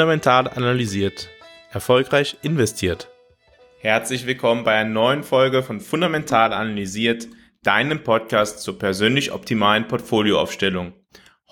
Fundamental analysiert. Erfolgreich investiert. Herzlich willkommen bei einer neuen Folge von Fundamental analysiert, deinem Podcast zur persönlich optimalen Portfolioaufstellung.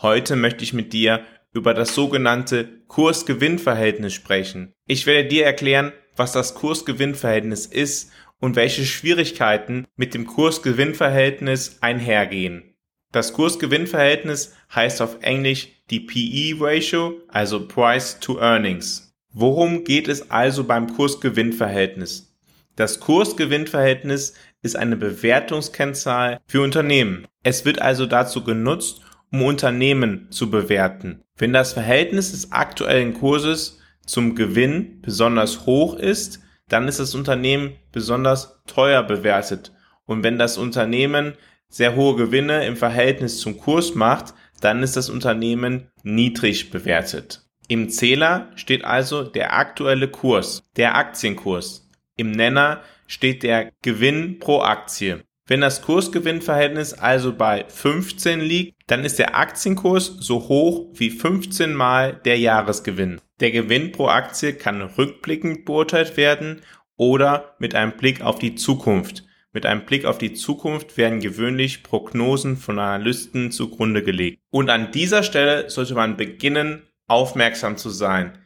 Heute möchte ich mit dir über das sogenannte Kurs-Gewinn-Verhältnis sprechen. Ich werde dir erklären, was das Kurs-Gewinn-Verhältnis ist und welche Schwierigkeiten mit dem Kurs-Gewinn-Verhältnis einhergehen. Das Kurs-Gewinn-Verhältnis heißt auf Englisch die PE-Ratio, also Price to Earnings. Worum geht es also beim Kurs-Gewinn-Verhältnis? Das Kurs-Gewinn-Verhältnis ist eine Bewertungskennzahl für Unternehmen. Es wird also dazu genutzt, um Unternehmen zu bewerten. Wenn das Verhältnis des aktuellen Kurses zum Gewinn besonders hoch ist, dann ist das Unternehmen besonders teuer bewertet. Und wenn das Unternehmen sehr hohe Gewinne im Verhältnis zum Kurs macht, dann ist das Unternehmen niedrig bewertet. Im Zähler steht also der aktuelle Kurs, der Aktienkurs. Im Nenner steht der Gewinn pro Aktie. Wenn das Kursgewinnverhältnis also bei 15 liegt, dann ist der Aktienkurs so hoch wie 15 mal der Jahresgewinn. Der Gewinn pro Aktie kann rückblickend beurteilt werden oder mit einem Blick auf die Zukunft. Mit einem Blick auf die Zukunft werden gewöhnlich Prognosen von Analysten zugrunde gelegt. Und an dieser Stelle sollte man beginnen, aufmerksam zu sein.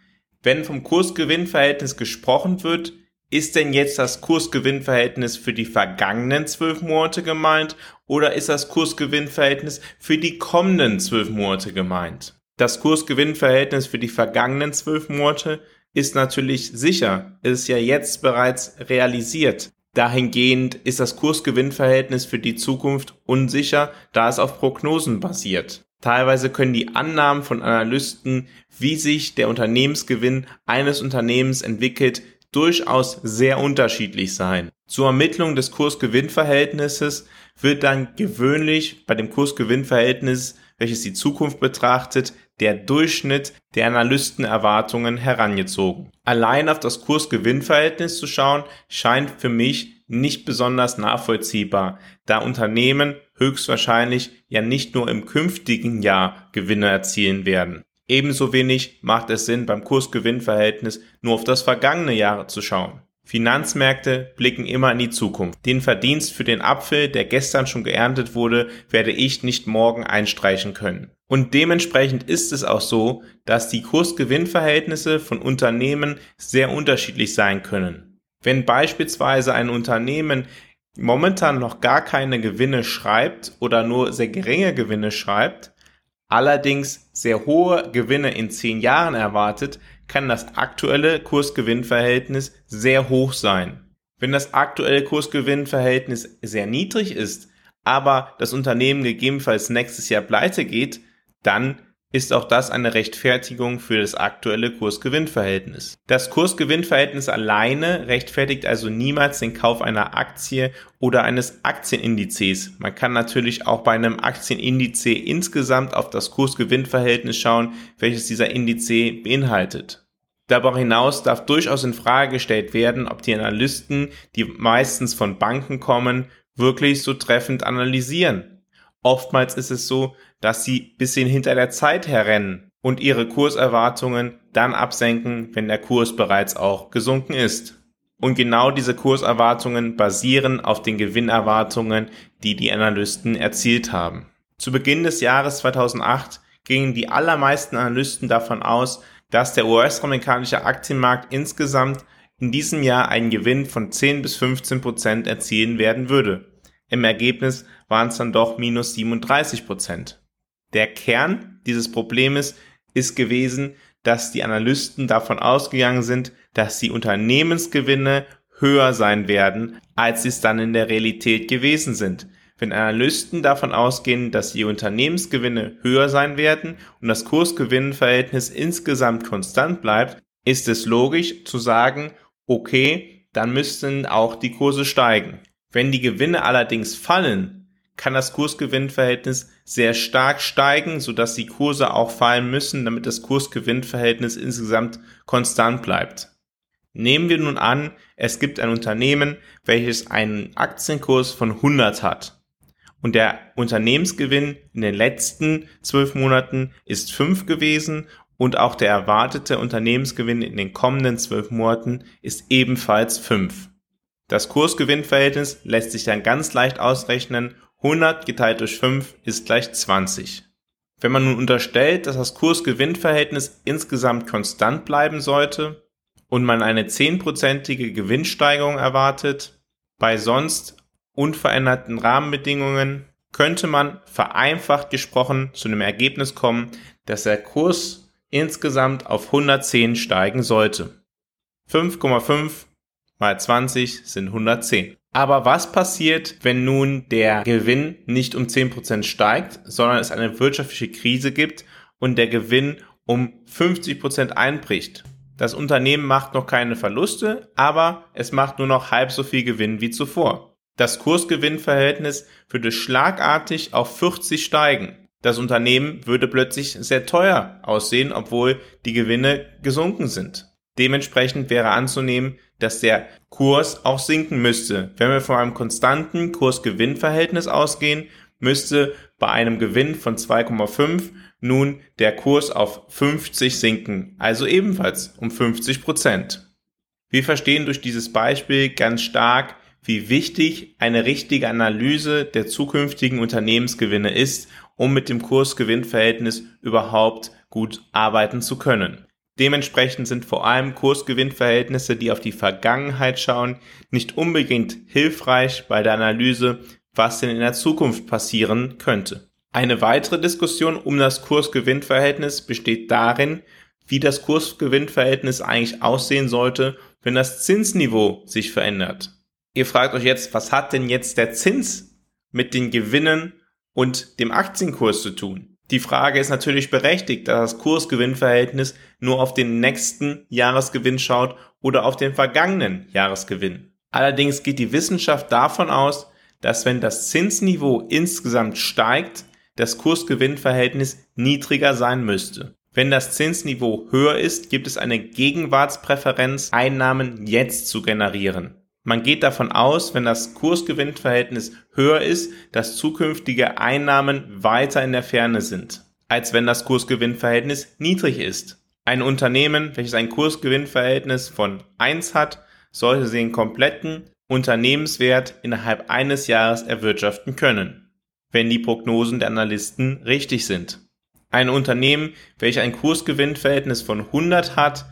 Wenn vom Kursgewinnverhältnis gesprochen wird, ist denn jetzt das Kursgewinnverhältnis für die vergangenen zwölf Monate gemeint oder ist das Kursgewinnverhältnis für die kommenden zwölf Monate gemeint? Das Kursgewinnverhältnis für die vergangenen zwölf Monate ist natürlich sicher. Es ist ja jetzt bereits realisiert. Dahingehend ist das Kursgewinnverhältnis für die Zukunft unsicher, da es auf Prognosen basiert. Teilweise können die Annahmen von Analysten, wie sich der Unternehmensgewinn eines Unternehmens entwickelt, durchaus sehr unterschiedlich sein. Zur Ermittlung des Kursgewinnverhältnisses wird dann gewöhnlich bei dem Kursgewinnverhältnis, welches die Zukunft betrachtet, der Durchschnitt der Analystenerwartungen herangezogen. Allein auf das Kursgewinnverhältnis zu schauen, scheint für mich nicht besonders nachvollziehbar, da Unternehmen höchstwahrscheinlich ja nicht nur im künftigen Jahr Gewinne erzielen werden. Ebenso wenig macht es Sinn, beim Kursgewinnverhältnis nur auf das vergangene Jahr zu schauen. Finanzmärkte blicken immer in die Zukunft. Den Verdienst für den Apfel, der gestern schon geerntet wurde, werde ich nicht morgen einstreichen können. Und dementsprechend ist es auch so, dass die Kursgewinnverhältnisse von Unternehmen sehr unterschiedlich sein können. Wenn beispielsweise ein Unternehmen momentan noch gar keine Gewinne schreibt oder nur sehr geringe Gewinne schreibt, allerdings sehr hohe Gewinne in zehn Jahren erwartet, kann das aktuelle Kursgewinnverhältnis sehr hoch sein. Wenn das aktuelle Kursgewinnverhältnis sehr niedrig ist, aber das Unternehmen gegebenenfalls nächstes Jahr pleite geht, dann ist auch das eine Rechtfertigung für das aktuelle Kursgewinnverhältnis. Das Kursgewinnverhältnis alleine rechtfertigt also niemals den Kauf einer Aktie oder eines Aktienindizes. Man kann natürlich auch bei einem Aktienindiz insgesamt auf das Kursgewinnverhältnis schauen, welches dieser Indiz beinhaltet. Darüber hinaus darf durchaus in Frage gestellt werden, ob die Analysten, die meistens von Banken kommen, wirklich so treffend analysieren. Oftmals ist es so, dass sie bisschen hinter der Zeit herrennen und ihre Kurserwartungen dann absenken, wenn der Kurs bereits auch gesunken ist. Und genau diese Kurserwartungen basieren auf den Gewinnerwartungen, die die Analysten erzielt haben. Zu Beginn des Jahres 2008 gingen die allermeisten Analysten davon aus, dass der US-amerikanische Aktienmarkt insgesamt in diesem Jahr einen Gewinn von 10 bis 15 Prozent erzielen werden würde. Im Ergebnis waren es dann doch minus 37 Prozent. Der Kern dieses Problems ist gewesen, dass die Analysten davon ausgegangen sind, dass die Unternehmensgewinne höher sein werden, als sie es dann in der Realität gewesen sind. Wenn Analysten davon ausgehen, dass die Unternehmensgewinne höher sein werden und das Kursgewinnverhältnis insgesamt konstant bleibt, ist es logisch zu sagen, okay, dann müssten auch die Kurse steigen. Wenn die Gewinne allerdings fallen, kann das Kursgewinnverhältnis sehr stark steigen, sodass die Kurse auch fallen müssen, damit das Kursgewinnverhältnis insgesamt konstant bleibt. Nehmen wir nun an, es gibt ein Unternehmen, welches einen Aktienkurs von 100 hat. Und der Unternehmensgewinn in den letzten zwölf Monaten ist 5 gewesen und auch der erwartete Unternehmensgewinn in den kommenden zwölf Monaten ist ebenfalls 5. Das Kursgewinnverhältnis lässt sich dann ganz leicht ausrechnen. 100 geteilt durch 5 ist gleich 20. Wenn man nun unterstellt, dass das Kursgewinnverhältnis insgesamt konstant bleiben sollte und man eine 10%ige Gewinnsteigerung erwartet, bei sonst unveränderten Rahmenbedingungen, könnte man vereinfacht gesprochen zu einem Ergebnis kommen, dass der Kurs insgesamt auf 110 steigen sollte. 5,5 mal 20 sind 110. Aber was passiert, wenn nun der Gewinn nicht um 10% steigt, sondern es eine wirtschaftliche Krise gibt und der Gewinn um 50% einbricht? Das Unternehmen macht noch keine Verluste, aber es macht nur noch halb so viel Gewinn wie zuvor. Das Kursgewinnverhältnis würde schlagartig auf 40 steigen das Unternehmen würde plötzlich sehr teuer aussehen, obwohl die Gewinne gesunken sind. Dementsprechend wäre anzunehmen, dass der Kurs auch sinken müsste. Wenn wir von einem konstanten Kurs-Gewinn-Verhältnis ausgehen, müsste bei einem Gewinn von 2,5 nun der Kurs auf 50 sinken, also ebenfalls um 50 Prozent. Wir verstehen durch dieses Beispiel ganz stark, wie wichtig eine richtige Analyse der zukünftigen Unternehmensgewinne ist um mit dem Kurs-Gewinn-Verhältnis überhaupt gut arbeiten zu können. Dementsprechend sind vor allem Kurs-Gewinn-Verhältnisse, die auf die Vergangenheit schauen, nicht unbedingt hilfreich bei der Analyse, was denn in der Zukunft passieren könnte. Eine weitere Diskussion um das Kurs-Gewinn-Verhältnis besteht darin, wie das Kurs-Gewinn-Verhältnis eigentlich aussehen sollte, wenn das Zinsniveau sich verändert. Ihr fragt euch jetzt, was hat denn jetzt der Zins mit den Gewinnen und dem Aktienkurs zu tun. Die Frage ist natürlich berechtigt, da das Kursgewinnverhältnis nur auf den nächsten Jahresgewinn schaut oder auf den vergangenen Jahresgewinn. Allerdings geht die Wissenschaft davon aus, dass wenn das Zinsniveau insgesamt steigt, das Kursgewinnverhältnis niedriger sein müsste. Wenn das Zinsniveau höher ist, gibt es eine Gegenwartspräferenz, Einnahmen jetzt zu generieren. Man geht davon aus, wenn das Kursgewinnverhältnis höher ist, dass zukünftige Einnahmen weiter in der Ferne sind, als wenn das Kursgewinnverhältnis niedrig ist. Ein Unternehmen, welches ein Kursgewinnverhältnis von 1 hat, sollte den kompletten Unternehmenswert innerhalb eines Jahres erwirtschaften können, wenn die Prognosen der Analysten richtig sind. Ein Unternehmen, welches ein Kursgewinnverhältnis von 100 hat,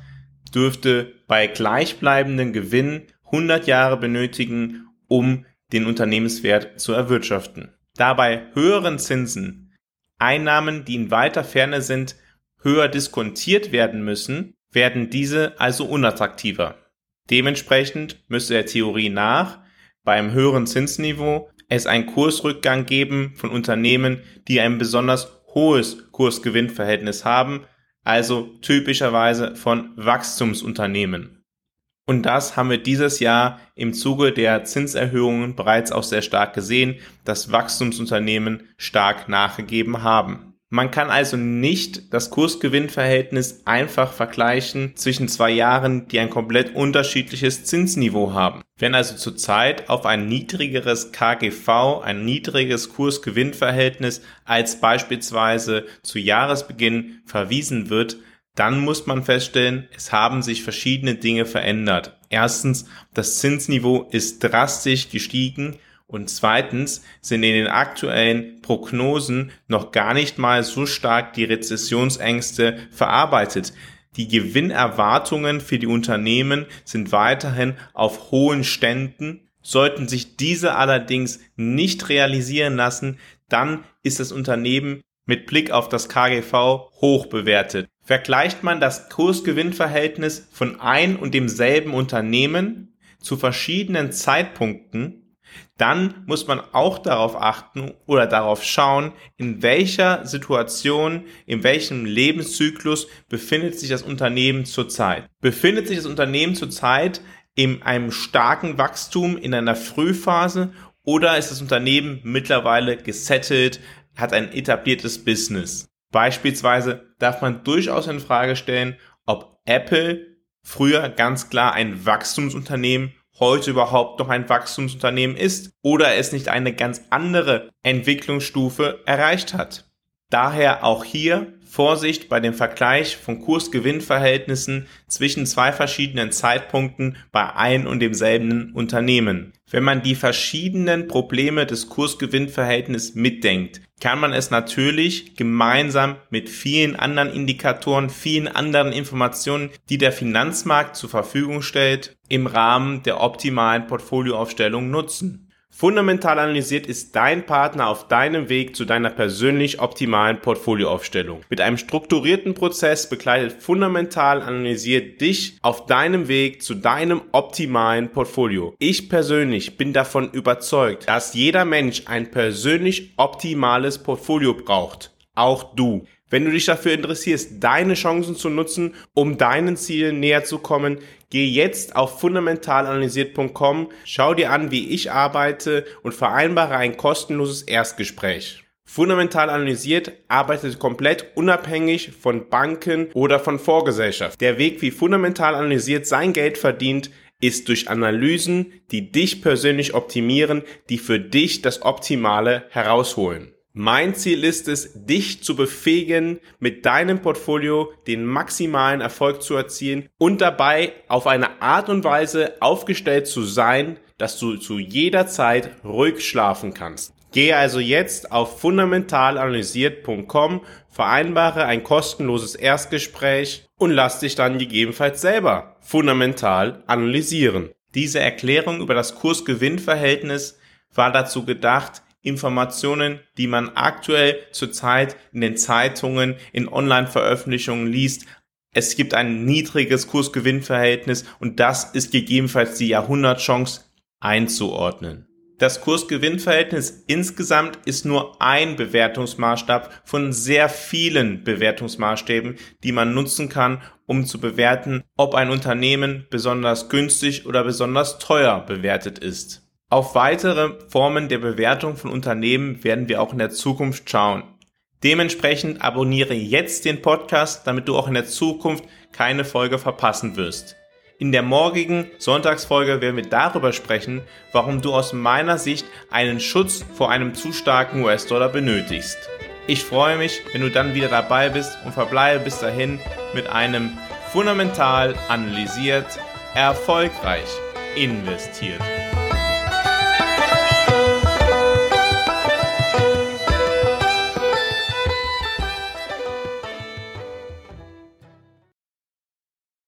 dürfte bei gleichbleibenden Gewinnen 100 Jahre benötigen, um den Unternehmenswert zu erwirtschaften. Dabei höheren Zinsen Einnahmen, die in weiter Ferne sind, höher diskontiert werden müssen, werden diese also unattraktiver. Dementsprechend müsste der Theorie nach beim höheren Zinsniveau es einen Kursrückgang geben von Unternehmen, die ein besonders hohes Kursgewinnverhältnis haben, also typischerweise von Wachstumsunternehmen. Und das haben wir dieses Jahr im Zuge der Zinserhöhungen bereits auch sehr stark gesehen, dass Wachstumsunternehmen stark nachgegeben haben. Man kann also nicht das Kursgewinnverhältnis einfach vergleichen zwischen zwei Jahren, die ein komplett unterschiedliches Zinsniveau haben. Wenn also zurzeit auf ein niedrigeres KGV, ein niedriges Kursgewinnverhältnis als beispielsweise zu Jahresbeginn verwiesen wird, dann muss man feststellen, es haben sich verschiedene Dinge verändert. Erstens, das Zinsniveau ist drastisch gestiegen und zweitens sind in den aktuellen Prognosen noch gar nicht mal so stark die Rezessionsängste verarbeitet. Die Gewinnerwartungen für die Unternehmen sind weiterhin auf hohen Ständen. Sollten sich diese allerdings nicht realisieren lassen, dann ist das Unternehmen mit Blick auf das KGV hoch bewertet. Vergleicht man das Kursgewinnverhältnis von ein und demselben Unternehmen zu verschiedenen Zeitpunkten, dann muss man auch darauf achten oder darauf schauen, in welcher Situation, in welchem Lebenszyklus befindet sich das Unternehmen zurzeit. Befindet sich das Unternehmen zurzeit in einem starken Wachstum in einer Frühphase oder ist das Unternehmen mittlerweile gesettelt, hat ein etabliertes Business? Beispielsweise darf man durchaus in Frage stellen, ob Apple früher ganz klar ein Wachstumsunternehmen heute überhaupt noch ein Wachstumsunternehmen ist oder es nicht eine ganz andere Entwicklungsstufe erreicht hat. Daher auch hier Vorsicht bei dem Vergleich von Kurs-Gewinn-Verhältnissen zwischen zwei verschiedenen Zeitpunkten bei ein und demselben Unternehmen. Wenn man die verschiedenen Probleme des Kurs-Gewinn-Verhältnisses mitdenkt, kann man es natürlich gemeinsam mit vielen anderen Indikatoren, vielen anderen Informationen, die der Finanzmarkt zur Verfügung stellt, im Rahmen der optimalen Portfolioaufstellung nutzen. Fundamental analysiert ist dein Partner auf deinem Weg zu deiner persönlich optimalen Portfolioaufstellung. Mit einem strukturierten Prozess begleitet Fundamental analysiert dich auf deinem Weg zu deinem optimalen Portfolio. Ich persönlich bin davon überzeugt, dass jeder Mensch ein persönlich optimales Portfolio braucht. Auch du. Wenn du dich dafür interessierst, deine Chancen zu nutzen, um deinen Zielen näher zu kommen, geh jetzt auf fundamentalanalysiert.com, schau dir an, wie ich arbeite und vereinbare ein kostenloses Erstgespräch. Fundamental analysiert arbeitet komplett unabhängig von Banken oder von Vorgesellschaft. Der Weg, wie fundamental analysiert sein Geld verdient, ist durch Analysen, die dich persönlich optimieren, die für dich das Optimale herausholen. Mein Ziel ist es, dich zu befähigen, mit deinem Portfolio den maximalen Erfolg zu erzielen und dabei auf eine Art und Weise aufgestellt zu sein, dass du zu jeder Zeit ruhig schlafen kannst. Gehe also jetzt auf fundamentalanalysiert.com, vereinbare ein kostenloses Erstgespräch und lass dich dann gegebenenfalls selber fundamental analysieren. Diese Erklärung über das Kurs-Gewinn-Verhältnis war dazu gedacht, Informationen, die man aktuell zurzeit in den Zeitungen, in Online-Veröffentlichungen liest. Es gibt ein niedriges Kursgewinnverhältnis und das ist gegebenenfalls die Jahrhundertchance einzuordnen. Das Kursgewinnverhältnis insgesamt ist nur ein Bewertungsmaßstab von sehr vielen Bewertungsmaßstäben, die man nutzen kann, um zu bewerten, ob ein Unternehmen besonders günstig oder besonders teuer bewertet ist. Auf weitere Formen der Bewertung von Unternehmen werden wir auch in der Zukunft schauen. Dementsprechend abonniere jetzt den Podcast, damit du auch in der Zukunft keine Folge verpassen wirst. In der morgigen Sonntagsfolge werden wir darüber sprechen, warum du aus meiner Sicht einen Schutz vor einem zu starken US-Dollar benötigst. Ich freue mich, wenn du dann wieder dabei bist und verbleibe bis dahin mit einem fundamental analysiert, erfolgreich investiert.